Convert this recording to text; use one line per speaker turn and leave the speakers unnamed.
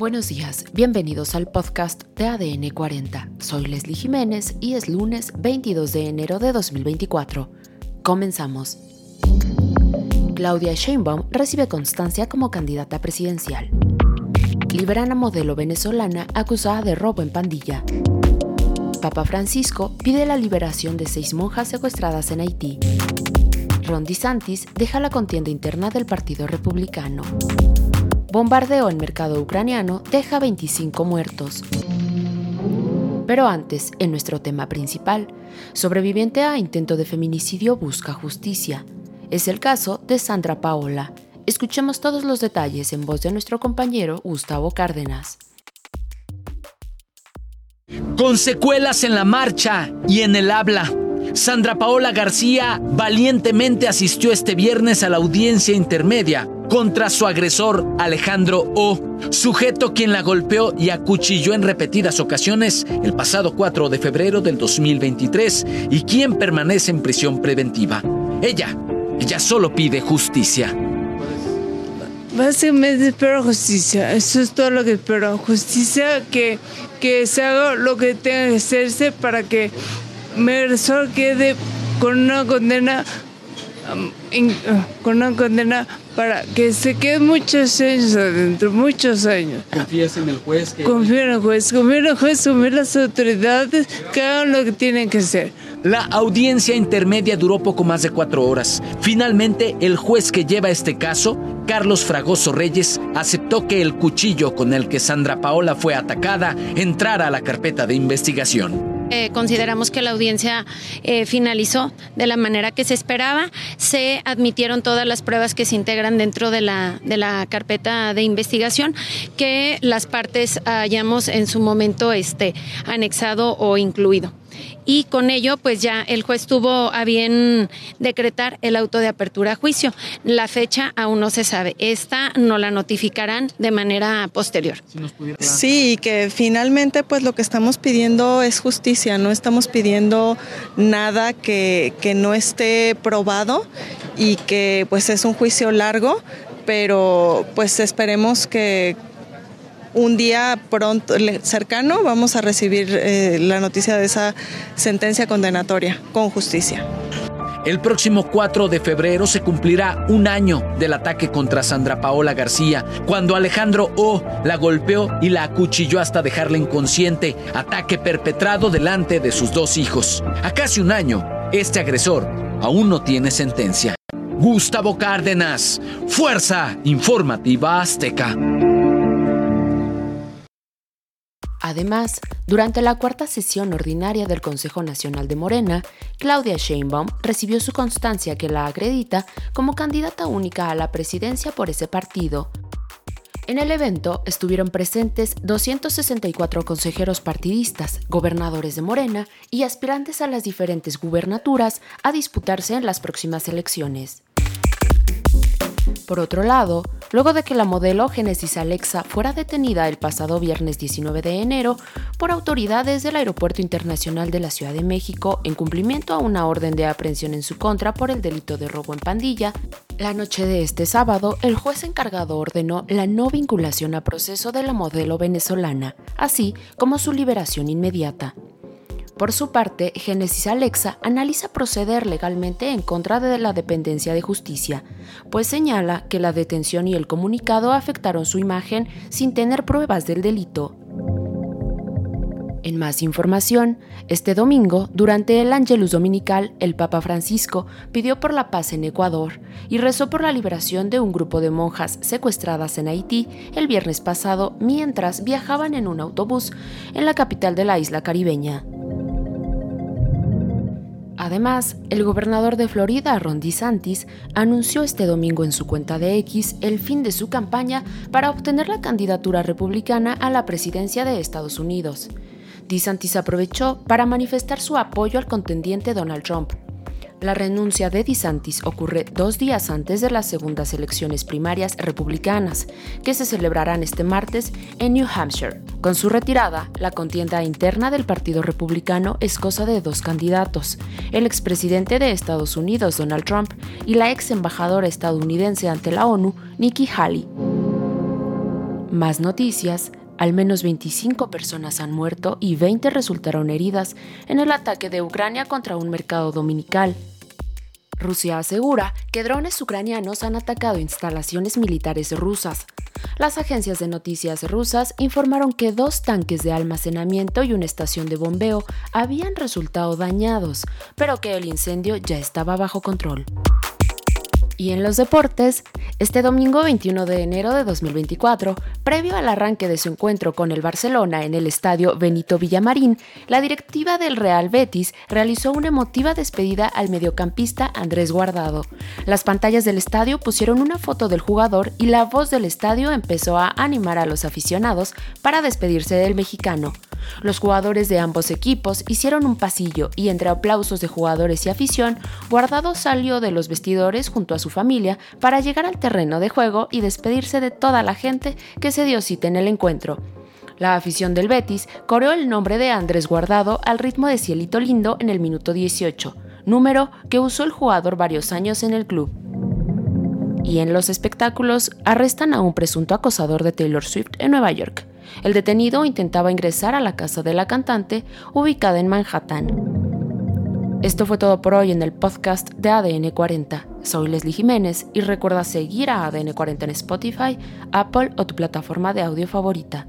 Buenos días, bienvenidos al podcast de ADN 40. Soy Leslie Jiménez y es lunes 22 de enero de 2024. Comenzamos. Claudia Sheinbaum recibe constancia como candidata presidencial. Liberan a modelo venezolana acusada de robo en pandilla. Papa Francisco pide la liberación de seis monjas secuestradas en Haití. Ron DeSantis deja la contienda interna del Partido Republicano. Bombardeo en mercado ucraniano deja 25 muertos. Pero antes, en nuestro tema principal, sobreviviente a intento de feminicidio busca justicia. Es el caso de Sandra Paola. Escuchemos todos los detalles en voz de nuestro compañero Gustavo Cárdenas.
Con secuelas en la marcha y en el habla. Sandra Paola García valientemente asistió este viernes a la audiencia intermedia contra su agresor Alejandro O, sujeto quien la golpeó y acuchilló en repetidas ocasiones el pasado 4 de febrero del 2023 y quien permanece en prisión preventiva. Ella, ella solo pide justicia.
Básicamente espero justicia, eso es todo lo que espero. Justicia que, que se haga lo que tenga que hacerse para que Mersol quede con una condena con una condena para que se quede muchos años adentro, muchos años.
¿Confías en el juez?
Confío en el juez, confío en el juez, confío en las autoridades que hagan lo que tienen que hacer.
La audiencia intermedia duró poco más de cuatro horas. Finalmente, el juez que lleva este caso, Carlos Fragoso Reyes, aceptó que el cuchillo con el que Sandra Paola fue atacada entrara a la carpeta de investigación.
Eh, consideramos que la audiencia eh, finalizó de la manera que se esperaba. Se admitieron todas las pruebas que se integran dentro de la, de la carpeta de investigación que las partes hayamos en su momento este, anexado o incluido y con ello pues ya el juez tuvo a bien decretar el auto de apertura a juicio. La fecha aún no se sabe. Esta no la notificarán de manera posterior.
Sí, que finalmente pues lo que estamos pidiendo es justicia, no estamos pidiendo nada que, que no esté probado y que pues es un juicio largo, pero pues esperemos que un día pronto, cercano, vamos a recibir eh, la noticia de esa sentencia condenatoria con justicia.
El próximo 4 de febrero se cumplirá un año del ataque contra Sandra Paola García, cuando Alejandro O la golpeó y la acuchilló hasta dejarla inconsciente, ataque perpetrado delante de sus dos hijos. A casi un año, este agresor aún no tiene sentencia. Gustavo Cárdenas, Fuerza Informativa Azteca.
Además, durante la cuarta sesión ordinaria del Consejo Nacional de Morena, Claudia Sheinbaum recibió su constancia que la acredita como candidata única a la presidencia por ese partido. En el evento estuvieron presentes 264 consejeros partidistas, gobernadores de Morena y aspirantes a las diferentes gubernaturas a disputarse en las próximas elecciones. Por otro lado, luego de que la modelo Genesis Alexa fuera detenida el pasado viernes 19 de enero por autoridades del Aeropuerto Internacional de la Ciudad de México en cumplimiento a una orden de aprehensión en su contra por el delito de robo en pandilla, la noche de este sábado el juez encargado ordenó la no vinculación a proceso de la modelo venezolana, así como su liberación inmediata. Por su parte, Génesis Alexa analiza proceder legalmente en contra de la dependencia de justicia, pues señala que la detención y el comunicado afectaron su imagen sin tener pruebas del delito. En más información, este domingo, durante el Angelus Dominical, el Papa Francisco pidió por la paz en Ecuador y rezó por la liberación de un grupo de monjas secuestradas en Haití el viernes pasado mientras viajaban en un autobús en la capital de la isla caribeña. Además, el gobernador de Florida, Ron DeSantis, anunció este domingo en su cuenta de X el fin de su campaña para obtener la candidatura republicana a la presidencia de Estados Unidos. DeSantis aprovechó para manifestar su apoyo al contendiente Donald Trump, la renuncia de DeSantis ocurre dos días antes de las segundas elecciones primarias republicanas, que se celebrarán este martes en New Hampshire. Con su retirada, la contienda interna del Partido Republicano es cosa de dos candidatos, el expresidente de Estados Unidos, Donald Trump, y la ex embajadora estadounidense ante la ONU, Nikki Haley. Más noticias, al menos 25 personas han muerto y 20 resultaron heridas en el ataque de Ucrania contra un mercado dominical. Rusia asegura que drones ucranianos han atacado instalaciones militares rusas. Las agencias de noticias rusas informaron que dos tanques de almacenamiento y una estación de bombeo habían resultado dañados, pero que el incendio ya estaba bajo control. Y en los deportes, este domingo 21 de enero de 2024, previo al arranque de su encuentro con el Barcelona en el estadio Benito Villamarín, la directiva del Real Betis realizó una emotiva despedida al mediocampista Andrés Guardado. Las pantallas del estadio pusieron una foto del jugador y la voz del estadio empezó a animar a los aficionados para despedirse del mexicano. Los jugadores de ambos equipos hicieron un pasillo y entre aplausos de jugadores y afición, Guardado salió de los vestidores junto a su familia para llegar al terreno de juego y despedirse de toda la gente que se dio cita en el encuentro. La afición del Betis coreó el nombre de Andrés Guardado al ritmo de Cielito Lindo en el minuto 18, número que usó el jugador varios años en el club. Y en los espectáculos arrestan a un presunto acosador de Taylor Swift en Nueva York. El detenido intentaba ingresar a la casa de la cantante, ubicada en Manhattan. Esto fue todo por hoy en el podcast de ADN 40. Soy Leslie Jiménez y recuerda seguir a ADN 40 en Spotify, Apple o tu plataforma de audio favorita.